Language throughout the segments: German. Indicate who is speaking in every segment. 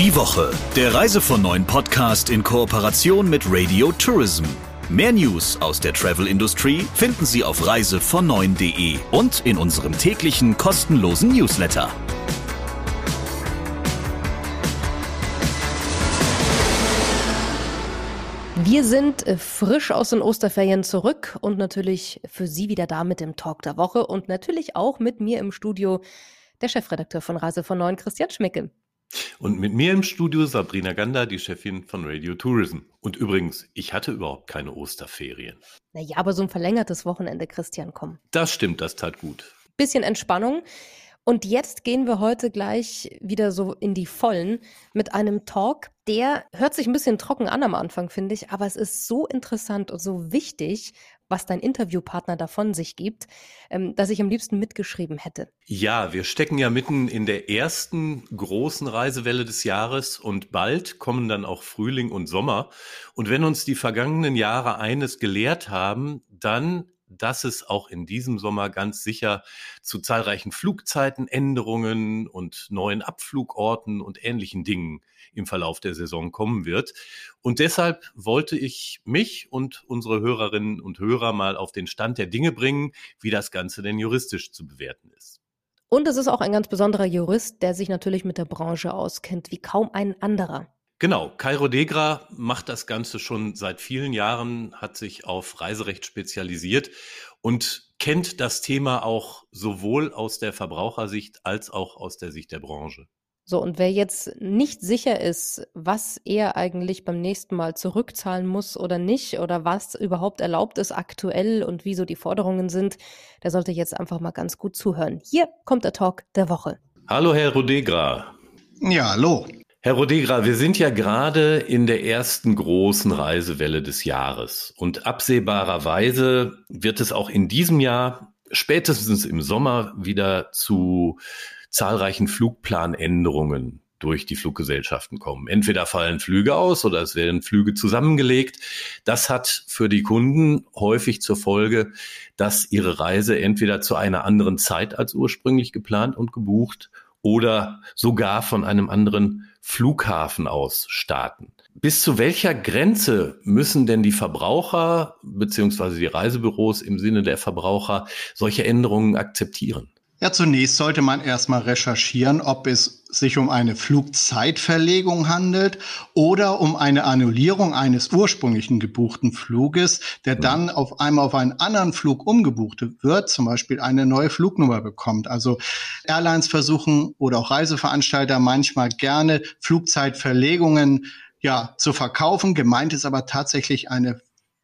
Speaker 1: Die Woche, der Reise von neuen Podcast in Kooperation mit Radio Tourism. Mehr News aus der Travel-Industrie finden Sie auf reisevon9.de und in unserem täglichen kostenlosen Newsletter.
Speaker 2: Wir sind äh, frisch aus den Osterferien zurück und natürlich für Sie wieder da mit dem Talk der Woche und natürlich auch mit mir im Studio der Chefredakteur von Reise von Neuen, Christian Schmicke.
Speaker 3: Und mit mir im Studio Sabrina Gander, die Chefin von Radio Tourism. Und übrigens, ich hatte überhaupt keine Osterferien.
Speaker 2: Naja, aber so ein verlängertes Wochenende, Christian, komm.
Speaker 3: Das stimmt, das tat gut.
Speaker 2: Bisschen Entspannung. Und jetzt gehen wir heute gleich wieder so in die Vollen mit einem Talk, der hört sich ein bisschen trocken an am Anfang, finde ich, aber es ist so interessant und so wichtig, was dein Interviewpartner davon sich gibt, ähm, dass ich am liebsten mitgeschrieben hätte.
Speaker 3: Ja, wir stecken ja mitten in der ersten großen Reisewelle des Jahres und bald kommen dann auch Frühling und Sommer. Und wenn uns die vergangenen Jahre eines gelehrt haben, dann dass es auch in diesem Sommer ganz sicher zu zahlreichen Flugzeitenänderungen und neuen Abflugorten und ähnlichen Dingen im Verlauf der Saison kommen wird. Und deshalb wollte ich mich und unsere Hörerinnen und Hörer mal auf den Stand der Dinge bringen, wie das Ganze denn juristisch zu bewerten ist.
Speaker 2: Und es ist auch ein ganz besonderer Jurist, der sich natürlich mit der Branche auskennt, wie kaum ein anderer.
Speaker 3: Genau, Kairo Degra macht das Ganze schon seit vielen Jahren, hat sich auf Reiserecht spezialisiert und kennt das Thema auch sowohl aus der Verbrauchersicht als auch aus der Sicht der Branche.
Speaker 2: So, und wer jetzt nicht sicher ist, was er eigentlich beim nächsten Mal zurückzahlen muss oder nicht, oder was überhaupt erlaubt ist aktuell und wieso die Forderungen sind, der sollte jetzt einfach mal ganz gut zuhören. Hier kommt der Talk der Woche.
Speaker 3: Hallo, Herr Rodegra.
Speaker 4: Ja, hallo.
Speaker 3: Herr Rodegra, wir sind ja gerade in der ersten großen Reisewelle des Jahres und absehbarerweise wird es auch in diesem Jahr spätestens im Sommer wieder zu zahlreichen Flugplanänderungen durch die Fluggesellschaften kommen. Entweder fallen Flüge aus oder es werden Flüge zusammengelegt. Das hat für die Kunden häufig zur Folge, dass ihre Reise entweder zu einer anderen Zeit als ursprünglich geplant und gebucht oder sogar von einem anderen Flughafen aus starten. Bis zu welcher Grenze müssen denn die Verbraucher beziehungsweise die Reisebüros im Sinne der Verbraucher solche Änderungen akzeptieren?
Speaker 4: Ja, zunächst sollte man erstmal recherchieren, ob es sich um eine Flugzeitverlegung handelt oder um eine Annullierung eines ursprünglichen gebuchten Fluges, der dann auf einmal auf einen anderen Flug umgebucht wird, zum Beispiel eine neue Flugnummer bekommt. Also Airlines versuchen oder auch Reiseveranstalter manchmal gerne Flugzeitverlegungen ja, zu verkaufen. Gemeint ist aber tatsächlich eine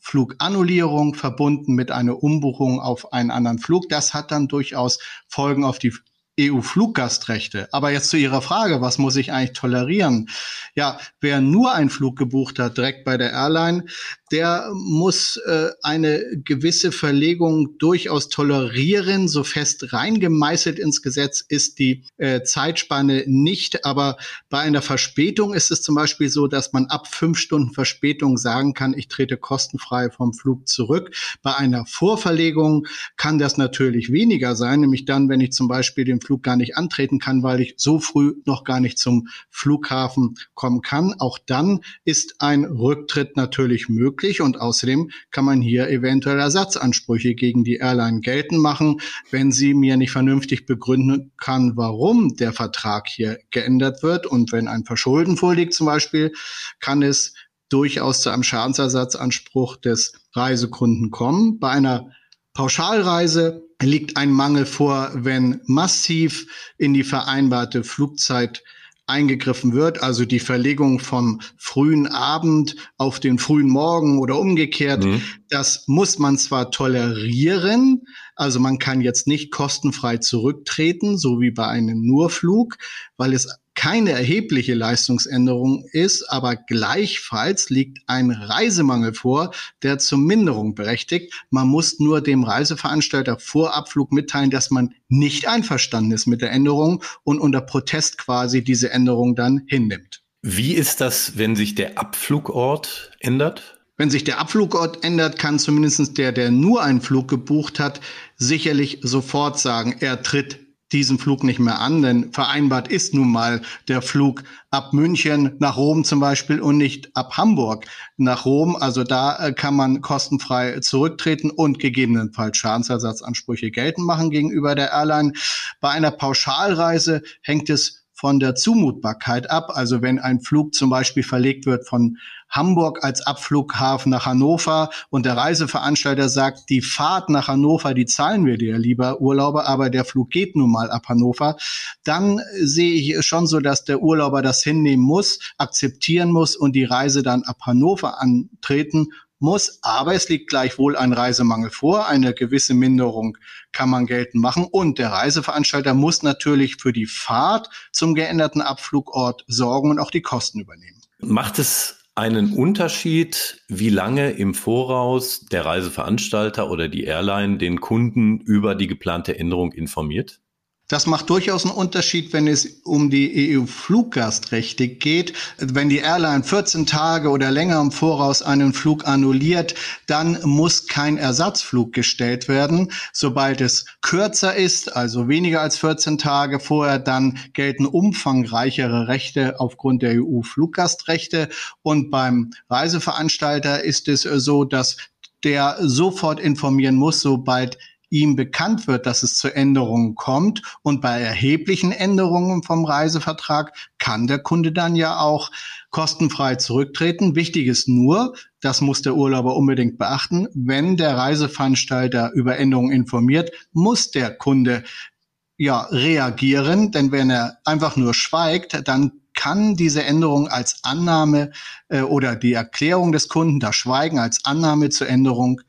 Speaker 4: Flugannullierung verbunden mit einer Umbuchung auf einen anderen Flug. Das hat dann durchaus Folgen auf die EU-Fluggastrechte. Aber jetzt zu Ihrer Frage, was muss ich eigentlich tolerieren? Ja, wer nur einen Flug gebucht hat, direkt bei der Airline, der muss äh, eine gewisse Verlegung durchaus tolerieren. So fest reingemeißelt ins Gesetz ist die äh, Zeitspanne nicht. Aber bei einer Verspätung ist es zum Beispiel so, dass man ab fünf Stunden Verspätung sagen kann, ich trete kostenfrei vom Flug zurück. Bei einer Vorverlegung kann das natürlich weniger sein, nämlich dann, wenn ich zum Beispiel den Flug gar nicht antreten kann, weil ich so früh noch gar nicht zum Flughafen kommen kann. Auch dann ist ein Rücktritt natürlich möglich und außerdem kann man hier eventuell Ersatzansprüche gegen die Airline geltend machen, wenn sie mir nicht vernünftig begründen kann, warum der Vertrag hier geändert wird. Und wenn ein Verschulden vorliegt zum Beispiel, kann es durchaus zu einem Schadensersatzanspruch des Reisekunden kommen. Bei einer Pauschalreise liegt ein Mangel vor, wenn massiv in die vereinbarte Flugzeit eingegriffen wird, also die Verlegung vom frühen Abend auf den frühen Morgen oder umgekehrt. Mhm. Das muss man zwar tolerieren, also man kann jetzt nicht kostenfrei zurücktreten, so wie bei einem Nurflug, weil es keine erhebliche Leistungsänderung ist, aber gleichfalls liegt ein Reisemangel vor, der zur Minderung berechtigt. Man muss nur dem Reiseveranstalter vor Abflug mitteilen, dass man nicht einverstanden ist mit der Änderung und unter Protest quasi diese Änderung dann hinnimmt.
Speaker 3: Wie ist das, wenn sich der Abflugort ändert?
Speaker 4: Wenn sich der Abflugort ändert, kann zumindest der, der nur einen Flug gebucht hat, sicherlich sofort sagen, er tritt diesen Flug nicht mehr an, denn vereinbart ist nun mal der Flug ab München nach Rom zum Beispiel und nicht ab Hamburg nach Rom. Also da äh, kann man kostenfrei zurücktreten und gegebenenfalls Schadensersatzansprüche geltend machen gegenüber der Airline. Bei einer Pauschalreise hängt es von der Zumutbarkeit ab. Also wenn ein Flug zum Beispiel verlegt wird von Hamburg als Abflughafen nach Hannover und der Reiseveranstalter sagt, die Fahrt nach Hannover, die zahlen wir dir, lieber Urlauber, aber der Flug geht nun mal ab Hannover, dann sehe ich schon so, dass der Urlauber das hinnehmen muss, akzeptieren muss und die Reise dann ab Hannover antreten muss. Aber es liegt gleichwohl ein Reisemangel vor. Eine gewisse Minderung kann man geltend machen. Und der Reiseveranstalter muss natürlich für die Fahrt zum geänderten Abflugort sorgen und auch die Kosten übernehmen.
Speaker 3: Macht es einen Unterschied, wie lange im Voraus der Reiseveranstalter oder die Airline den Kunden über die geplante Änderung informiert?
Speaker 4: Das macht durchaus einen Unterschied, wenn es um die EU-Fluggastrechte geht. Wenn die Airline 14 Tage oder länger im Voraus einen Flug annulliert, dann muss kein Ersatzflug gestellt werden. Sobald es kürzer ist, also weniger als 14 Tage vorher, dann gelten umfangreichere Rechte aufgrund der EU-Fluggastrechte. Und beim Reiseveranstalter ist es so, dass der sofort informieren muss, sobald ihm bekannt wird, dass es zu Änderungen kommt und bei erheblichen Änderungen vom Reisevertrag kann der Kunde dann ja auch kostenfrei zurücktreten. Wichtig ist nur, das muss der Urlauber unbedingt beachten, wenn der Reiseveranstalter über Änderungen informiert, muss der Kunde ja reagieren, denn wenn er einfach nur schweigt, dann kann diese Änderung als Annahme äh, oder die Erklärung des Kunden, das Schweigen als Annahme zur Änderung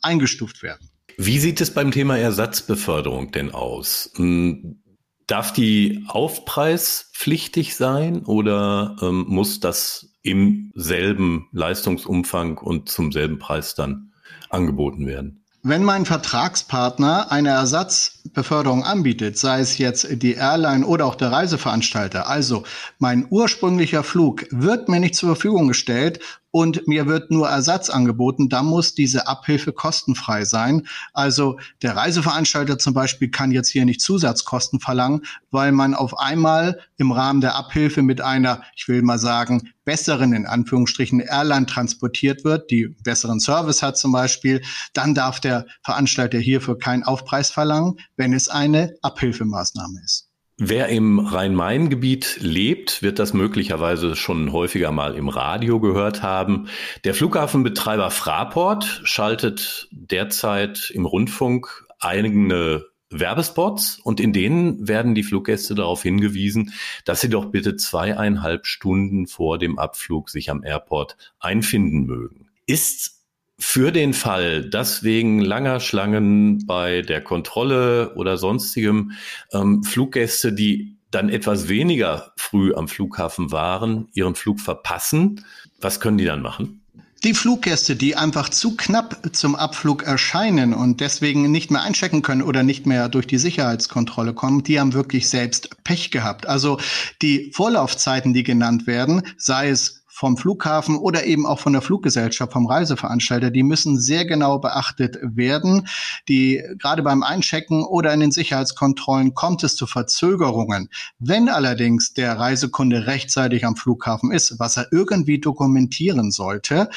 Speaker 4: eingestuft werden.
Speaker 3: Wie sieht es beim Thema Ersatzbeförderung denn aus? Hm, darf die aufpreispflichtig sein oder ähm, muss das im selben Leistungsumfang und zum selben Preis dann angeboten werden?
Speaker 4: Wenn mein Vertragspartner eine Ersatzbeförderung anbietet, sei es jetzt die Airline oder auch der Reiseveranstalter, also mein ursprünglicher Flug wird mir nicht zur Verfügung gestellt und mir wird nur Ersatz angeboten, dann muss diese Abhilfe kostenfrei sein. Also der Reiseveranstalter zum Beispiel kann jetzt hier nicht Zusatzkosten verlangen, weil man auf einmal im Rahmen der Abhilfe mit einer, ich will mal sagen, besseren, in Anführungsstrichen, Airline transportiert wird, die besseren Service hat zum Beispiel, dann darf der Veranstalter hierfür keinen Aufpreis verlangen, wenn es eine Abhilfemaßnahme ist.
Speaker 3: Wer im Rhein-Main-Gebiet lebt, wird das möglicherweise schon häufiger mal im Radio gehört haben. Der Flughafenbetreiber Fraport schaltet derzeit im Rundfunk eigene Werbespots und in denen werden die Fluggäste darauf hingewiesen, dass sie doch bitte zweieinhalb Stunden vor dem Abflug sich am Airport einfinden mögen. Ist für den Fall, dass wegen langer Schlangen bei der Kontrolle oder sonstigem ähm, Fluggäste, die dann etwas weniger früh am Flughafen waren, ihren Flug verpassen, was können die dann machen?
Speaker 4: Die Fluggäste, die einfach zu knapp zum Abflug erscheinen und deswegen nicht mehr einchecken können oder nicht mehr durch die Sicherheitskontrolle kommen, die haben wirklich selbst Pech gehabt. Also die Vorlaufzeiten, die genannt werden, sei es vom Flughafen oder eben auch von der Fluggesellschaft, vom Reiseveranstalter, die müssen sehr genau beachtet werden. Die gerade beim Einchecken oder in den Sicherheitskontrollen kommt es zu Verzögerungen. Wenn allerdings der Reisekunde rechtzeitig am Flughafen ist, was er irgendwie dokumentieren sollte,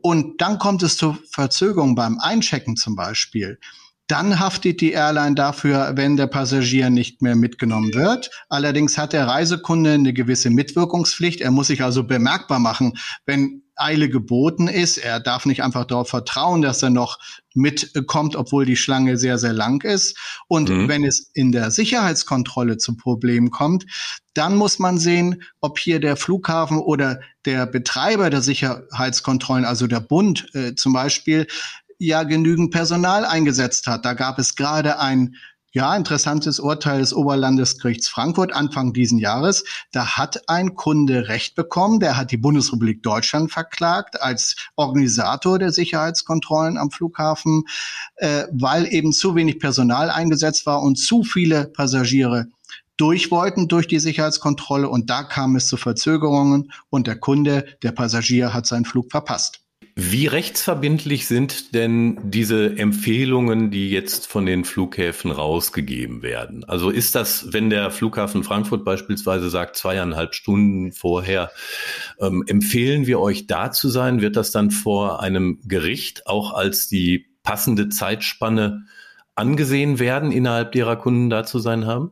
Speaker 4: und dann kommt es zu Verzögerungen beim Einchecken zum Beispiel, dann haftet die Airline dafür, wenn der Passagier nicht mehr mitgenommen wird. Allerdings hat der Reisekunde eine gewisse Mitwirkungspflicht. Er muss sich also bemerkbar machen, wenn Eile geboten ist. Er darf nicht einfach darauf vertrauen, dass er noch mitkommt, obwohl die Schlange sehr, sehr lang ist. Und mhm. wenn es in der Sicherheitskontrolle zu Problemen kommt, dann muss man sehen, ob hier der Flughafen oder der Betreiber der Sicherheitskontrollen, also der Bund äh, zum Beispiel, ja genügend Personal eingesetzt hat. Da gab es gerade ein ja, interessantes Urteil des Oberlandesgerichts Frankfurt Anfang diesen Jahres. Da hat ein Kunde Recht bekommen. Der hat die Bundesrepublik Deutschland verklagt als Organisator der Sicherheitskontrollen am Flughafen, äh, weil eben zu wenig Personal eingesetzt war und zu viele Passagiere durch wollten durch die Sicherheitskontrolle. Und da kam es zu Verzögerungen und der Kunde, der Passagier hat seinen Flug verpasst.
Speaker 3: Wie rechtsverbindlich sind denn diese Empfehlungen, die jetzt von den Flughäfen rausgegeben werden? Also ist das, wenn der Flughafen Frankfurt beispielsweise sagt, zweieinhalb Stunden vorher, ähm, empfehlen wir euch da zu sein, wird das dann vor einem Gericht auch als die passende Zeitspanne angesehen werden, innerhalb derer Kunden da zu sein haben?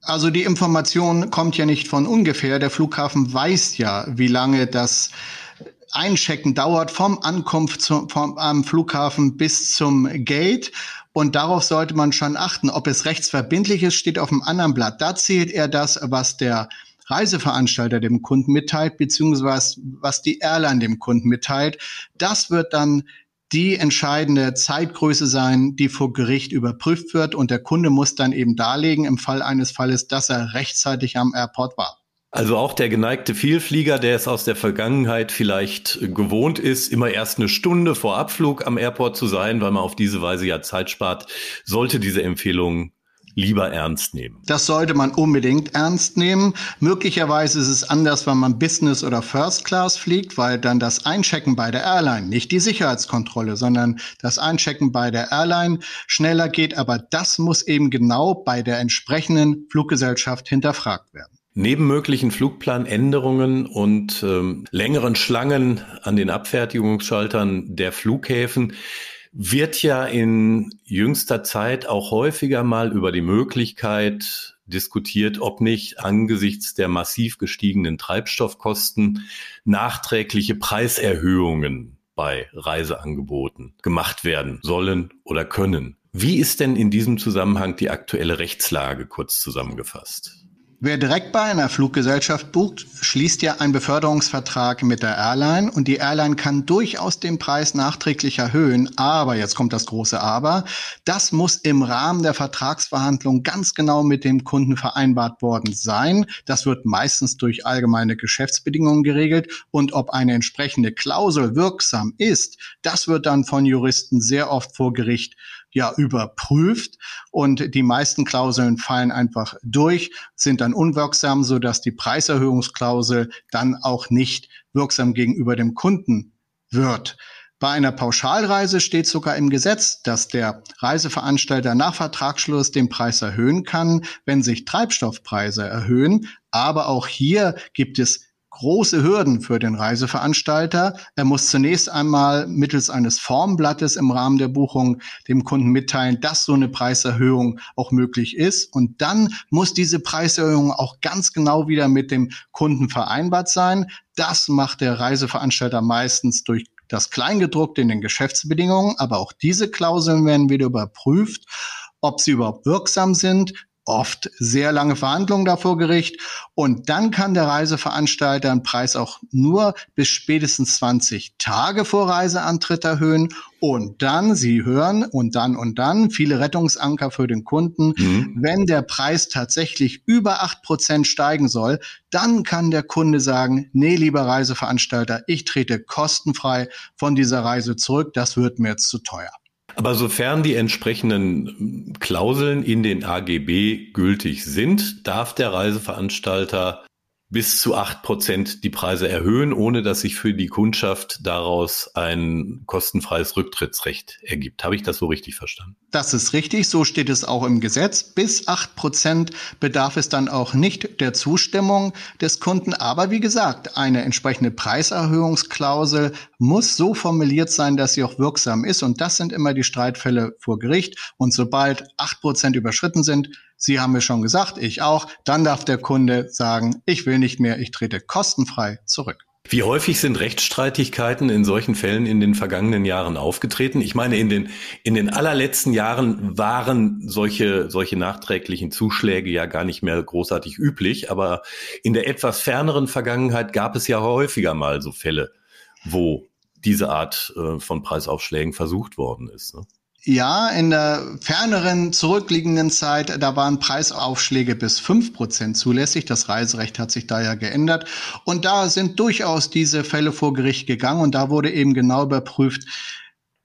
Speaker 4: Also die Information kommt ja nicht von ungefähr. Der Flughafen weiß ja, wie lange das Einchecken dauert vom Ankunft zum, vom, am Flughafen bis zum Gate. Und darauf sollte man schon achten. Ob es rechtsverbindlich ist, steht auf einem anderen Blatt. Da zählt er das, was der Reiseveranstalter dem Kunden mitteilt, beziehungsweise was die Airline dem Kunden mitteilt. Das wird dann die entscheidende Zeitgröße sein, die vor Gericht überprüft wird. Und der Kunde muss dann eben darlegen, im Fall eines Falles, dass er rechtzeitig am Airport war.
Speaker 3: Also auch der geneigte Vielflieger, der es aus der Vergangenheit vielleicht gewohnt ist, immer erst eine Stunde vor Abflug am Airport zu sein, weil man auf diese Weise ja Zeit spart, sollte diese Empfehlung lieber ernst nehmen.
Speaker 4: Das sollte man unbedingt ernst nehmen. Möglicherweise ist es anders, wenn man Business oder First Class fliegt, weil dann das Einchecken bei der Airline, nicht die Sicherheitskontrolle, sondern das Einchecken bei der Airline schneller geht. Aber das muss eben genau bei der entsprechenden Fluggesellschaft hinterfragt werden.
Speaker 3: Neben möglichen Flugplanänderungen und ähm, längeren Schlangen an den Abfertigungsschaltern der Flughäfen wird ja in jüngster Zeit auch häufiger mal über die Möglichkeit diskutiert, ob nicht angesichts der massiv gestiegenen Treibstoffkosten nachträgliche Preiserhöhungen bei Reiseangeboten gemacht werden sollen oder können. Wie ist denn in diesem Zusammenhang die aktuelle Rechtslage kurz zusammengefasst?
Speaker 4: Wer direkt bei einer Fluggesellschaft bucht, schließt ja einen Beförderungsvertrag mit der Airline und die Airline kann durchaus den Preis nachträglich erhöhen. Aber, jetzt kommt das große Aber, das muss im Rahmen der Vertragsverhandlung ganz genau mit dem Kunden vereinbart worden sein. Das wird meistens durch allgemeine Geschäftsbedingungen geregelt und ob eine entsprechende Klausel wirksam ist, das wird dann von Juristen sehr oft vor Gericht ja überprüft und die meisten Klauseln fallen einfach durch, sind dann unwirksam, so dass die Preiserhöhungsklausel dann auch nicht wirksam gegenüber dem Kunden wird. Bei einer Pauschalreise steht sogar im Gesetz, dass der Reiseveranstalter nach Vertragsschluss den Preis erhöhen kann, wenn sich Treibstoffpreise erhöhen. Aber auch hier gibt es große Hürden für den Reiseveranstalter. Er muss zunächst einmal mittels eines Formblattes im Rahmen der Buchung dem Kunden mitteilen, dass so eine Preiserhöhung auch möglich ist. Und dann muss diese Preiserhöhung auch ganz genau wieder mit dem Kunden vereinbart sein. Das macht der Reiseveranstalter meistens durch das Kleingedruckte in den Geschäftsbedingungen. Aber auch diese Klauseln werden wieder überprüft ob sie überhaupt wirksam sind, oft sehr lange Verhandlungen da vor Gericht. Und dann kann der Reiseveranstalter den Preis auch nur bis spätestens 20 Tage vor Reiseantritt erhöhen. Und dann, Sie hören, und dann und dann, viele Rettungsanker für den Kunden. Mhm. Wenn der Preis tatsächlich über acht Prozent steigen soll, dann kann der Kunde sagen, nee, lieber Reiseveranstalter, ich trete kostenfrei von dieser Reise zurück. Das wird mir jetzt zu teuer.
Speaker 3: Aber sofern die entsprechenden Klauseln in den AGB gültig sind, darf der Reiseveranstalter bis zu acht Prozent die Preise erhöhen, ohne dass sich für die Kundschaft daraus ein kostenfreies Rücktrittsrecht ergibt. Habe ich das so richtig verstanden?
Speaker 4: Das ist richtig, so steht es auch im Gesetz. Bis acht Prozent bedarf es dann auch nicht der Zustimmung des Kunden. Aber wie gesagt, eine entsprechende Preiserhöhungsklausel muss so formuliert sein, dass sie auch wirksam ist. Und das sind immer die Streitfälle vor Gericht. Und sobald acht Prozent überschritten sind, Sie haben mir schon gesagt, ich auch. Dann darf der Kunde sagen, ich will nicht mehr, ich trete kostenfrei zurück.
Speaker 3: Wie häufig sind Rechtsstreitigkeiten in solchen Fällen in den vergangenen Jahren aufgetreten? Ich meine, in den, in den allerletzten Jahren waren solche, solche nachträglichen Zuschläge ja gar nicht mehr großartig üblich, aber in der etwas ferneren Vergangenheit gab es ja häufiger mal so Fälle, wo diese Art äh, von Preisaufschlägen versucht worden ist. Ne?
Speaker 4: Ja, in der ferneren, zurückliegenden Zeit, da waren Preisaufschläge bis fünf Prozent zulässig. Das Reiserecht hat sich da ja geändert. Und da sind durchaus diese Fälle vor Gericht gegangen und da wurde eben genau überprüft,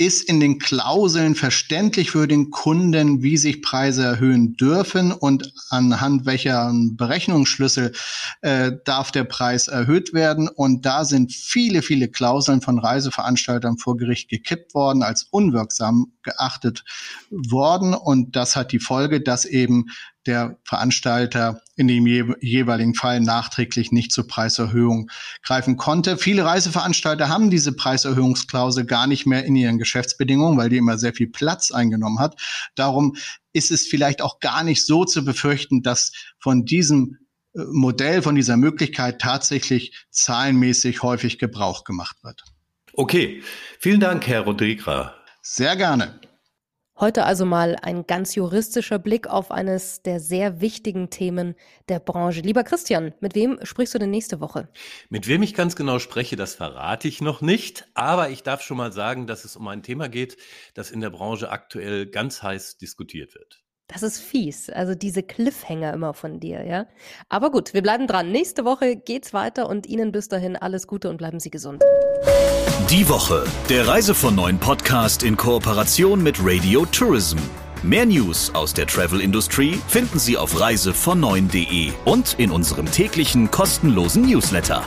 Speaker 4: ist in den Klauseln verständlich für den Kunden, wie sich Preise erhöhen dürfen und anhand welcher Berechnungsschlüssel äh, darf der Preis erhöht werden. Und da sind viele, viele Klauseln von Reiseveranstaltern vor Gericht gekippt worden, als unwirksam geachtet worden. Und das hat die Folge, dass eben der Veranstalter in dem jeweiligen Fall nachträglich nicht zur Preiserhöhung greifen konnte. Viele Reiseveranstalter haben diese Preiserhöhungsklausel gar nicht mehr in ihren Geschäftsbedingungen, weil die immer sehr viel Platz eingenommen hat. Darum ist es vielleicht auch gar nicht so zu befürchten, dass von diesem äh, Modell, von dieser Möglichkeit tatsächlich zahlenmäßig häufig Gebrauch gemacht wird.
Speaker 3: Okay, vielen Dank, Herr Rodrigra.
Speaker 4: Sehr gerne.
Speaker 2: Heute also mal ein ganz juristischer Blick auf eines der sehr wichtigen Themen der Branche. Lieber Christian, mit wem sprichst du denn nächste Woche?
Speaker 3: Mit wem ich ganz genau spreche, das verrate ich noch nicht, aber ich darf schon mal sagen, dass es um ein Thema geht, das in der Branche aktuell ganz heiß diskutiert wird.
Speaker 2: Das ist fies. Also diese Cliffhanger immer von dir, ja. Aber gut, wir bleiben dran. Nächste Woche geht's weiter und Ihnen bis dahin alles Gute und bleiben Sie gesund.
Speaker 1: Die Woche, der Reise von neuen Podcast in Kooperation mit Radio Tourism. Mehr News aus der Travel Industry finden Sie auf reisevon und in unserem täglichen kostenlosen Newsletter.